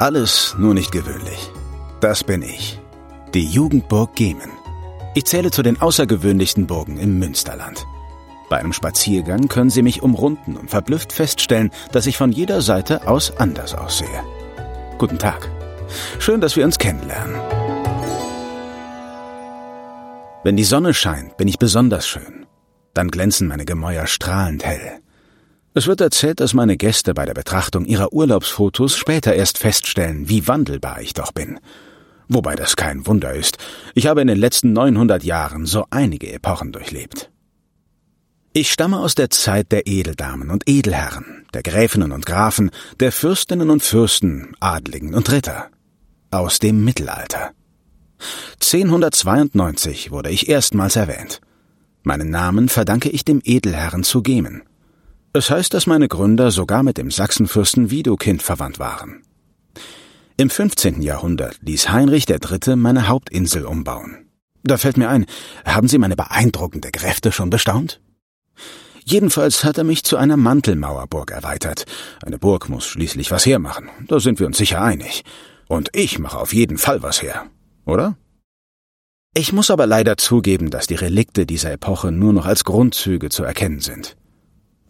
Alles nur nicht gewöhnlich. Das bin ich. Die Jugendburg Gemen. Ich zähle zu den außergewöhnlichsten Burgen im Münsterland. Bei einem Spaziergang können Sie mich umrunden und verblüfft feststellen, dass ich von jeder Seite aus anders aussehe. Guten Tag. Schön, dass wir uns kennenlernen. Wenn die Sonne scheint, bin ich besonders schön. Dann glänzen meine Gemäuer strahlend hell. Es wird erzählt, dass meine Gäste bei der Betrachtung ihrer Urlaubsfotos später erst feststellen, wie wandelbar ich doch bin. Wobei das kein Wunder ist. Ich habe in den letzten 900 Jahren so einige Epochen durchlebt. Ich stamme aus der Zeit der Edeldamen und Edelherren, der Gräfinnen und Grafen, der Fürstinnen und Fürsten, Adligen und Ritter. Aus dem Mittelalter. 1092 wurde ich erstmals erwähnt. Meinen Namen verdanke ich dem Edelherren zu Gemen. Es heißt, dass meine Gründer sogar mit dem Sachsenfürsten Widukind verwandt waren. Im 15. Jahrhundert ließ Heinrich III. meine Hauptinsel umbauen. Da fällt mir ein, haben Sie meine beeindruckende Kräfte schon bestaunt? Jedenfalls hat er mich zu einer Mantelmauerburg erweitert. Eine Burg muss schließlich was hermachen, da sind wir uns sicher einig. Und ich mache auf jeden Fall was her, oder? Ich muss aber leider zugeben, dass die Relikte dieser Epoche nur noch als Grundzüge zu erkennen sind.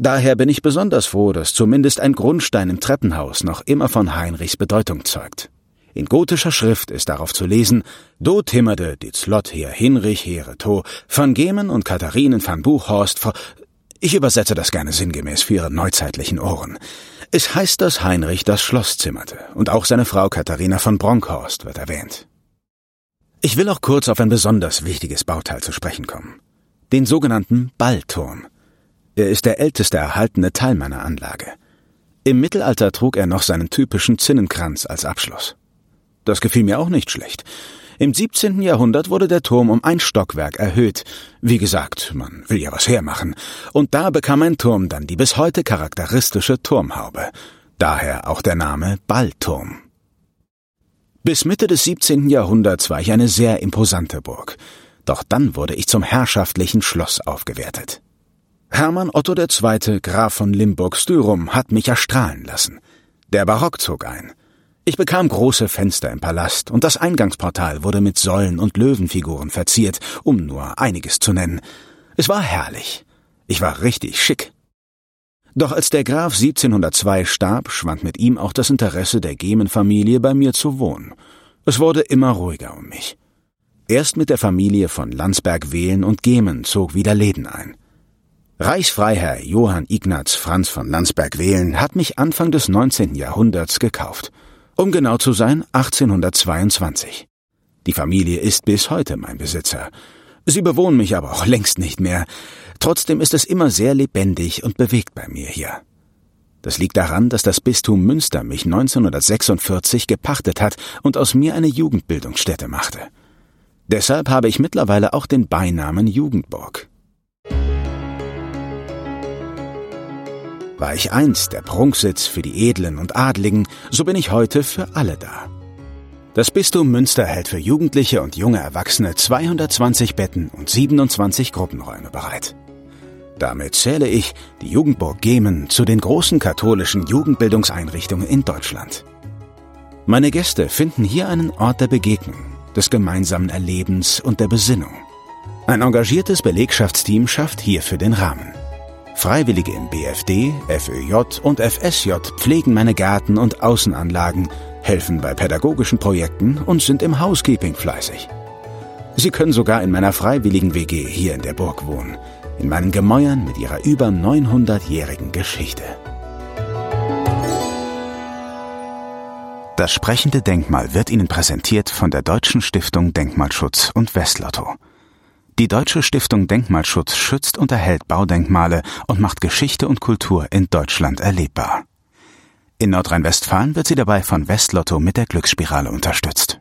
Daher bin ich besonders froh, dass zumindest ein Grundstein im Treppenhaus noch immer von Heinrichs Bedeutung zeugt. In gotischer Schrift ist darauf zu lesen, Do timmerde dit Slot her Hinrich here to, van Gemen und Katharinen van Buchhorst vor... Ich übersetze das gerne sinngemäß für Ihre neuzeitlichen Ohren. Es heißt, dass Heinrich das Schloss zimmerte, und auch seine Frau Katharina von Bronkhorst wird erwähnt. Ich will auch kurz auf ein besonders wichtiges Bauteil zu sprechen kommen. Den sogenannten Ballturm. Er ist der älteste erhaltene Teil meiner Anlage. Im Mittelalter trug er noch seinen typischen Zinnenkranz als Abschluss. Das gefiel mir auch nicht schlecht. Im 17. Jahrhundert wurde der Turm um ein Stockwerk erhöht. Wie gesagt, man will ja was hermachen. Und da bekam ein Turm dann die bis heute charakteristische Turmhaube. Daher auch der Name Ballturm. Bis Mitte des 17. Jahrhunderts war ich eine sehr imposante Burg. Doch dann wurde ich zum herrschaftlichen Schloss aufgewertet. Hermann Otto II., Graf von Limburg-Styrum, hat mich erstrahlen lassen. Der Barock zog ein. Ich bekam große Fenster im Palast, und das Eingangsportal wurde mit Säulen und Löwenfiguren verziert, um nur einiges zu nennen. Es war herrlich. Ich war richtig schick. Doch als der Graf 1702 starb, schwand mit ihm auch das Interesse der Gemen-Familie bei mir zu wohnen. Es wurde immer ruhiger um mich. Erst mit der Familie von Landsberg-Wehlen und Gemen zog wieder Leden ein. Reichsfreiherr Johann Ignaz Franz von Landsberg-Wehlen hat mich Anfang des 19. Jahrhunderts gekauft. Um genau zu sein, 1822. Die Familie ist bis heute mein Besitzer. Sie bewohnen mich aber auch längst nicht mehr. Trotzdem ist es immer sehr lebendig und bewegt bei mir hier. Das liegt daran, dass das Bistum Münster mich 1946 gepachtet hat und aus mir eine Jugendbildungsstätte machte. Deshalb habe ich mittlerweile auch den Beinamen Jugendburg. War ich einst der Prunksitz für die Edlen und Adligen, so bin ich heute für alle da. Das Bistum Münster hält für Jugendliche und junge Erwachsene 220 Betten und 27 Gruppenräume bereit. Damit zähle ich die Jugendburg Gemen zu den großen katholischen Jugendbildungseinrichtungen in Deutschland. Meine Gäste finden hier einen Ort der Begegnung, des gemeinsamen Erlebens und der Besinnung. Ein engagiertes Belegschaftsteam schafft hierfür den Rahmen. Freiwillige im BFD, FÖJ und FSJ pflegen meine Gärten und Außenanlagen, helfen bei pädagogischen Projekten und sind im Housekeeping fleißig. Sie können sogar in meiner freiwilligen WG hier in der Burg wohnen, in meinen Gemäuern mit ihrer über 900-jährigen Geschichte. Das sprechende Denkmal wird Ihnen präsentiert von der Deutschen Stiftung Denkmalschutz und Westlotto. Die Deutsche Stiftung Denkmalschutz schützt und erhält Baudenkmale und macht Geschichte und Kultur in Deutschland erlebbar. In Nordrhein-Westfalen wird sie dabei von Westlotto mit der Glücksspirale unterstützt.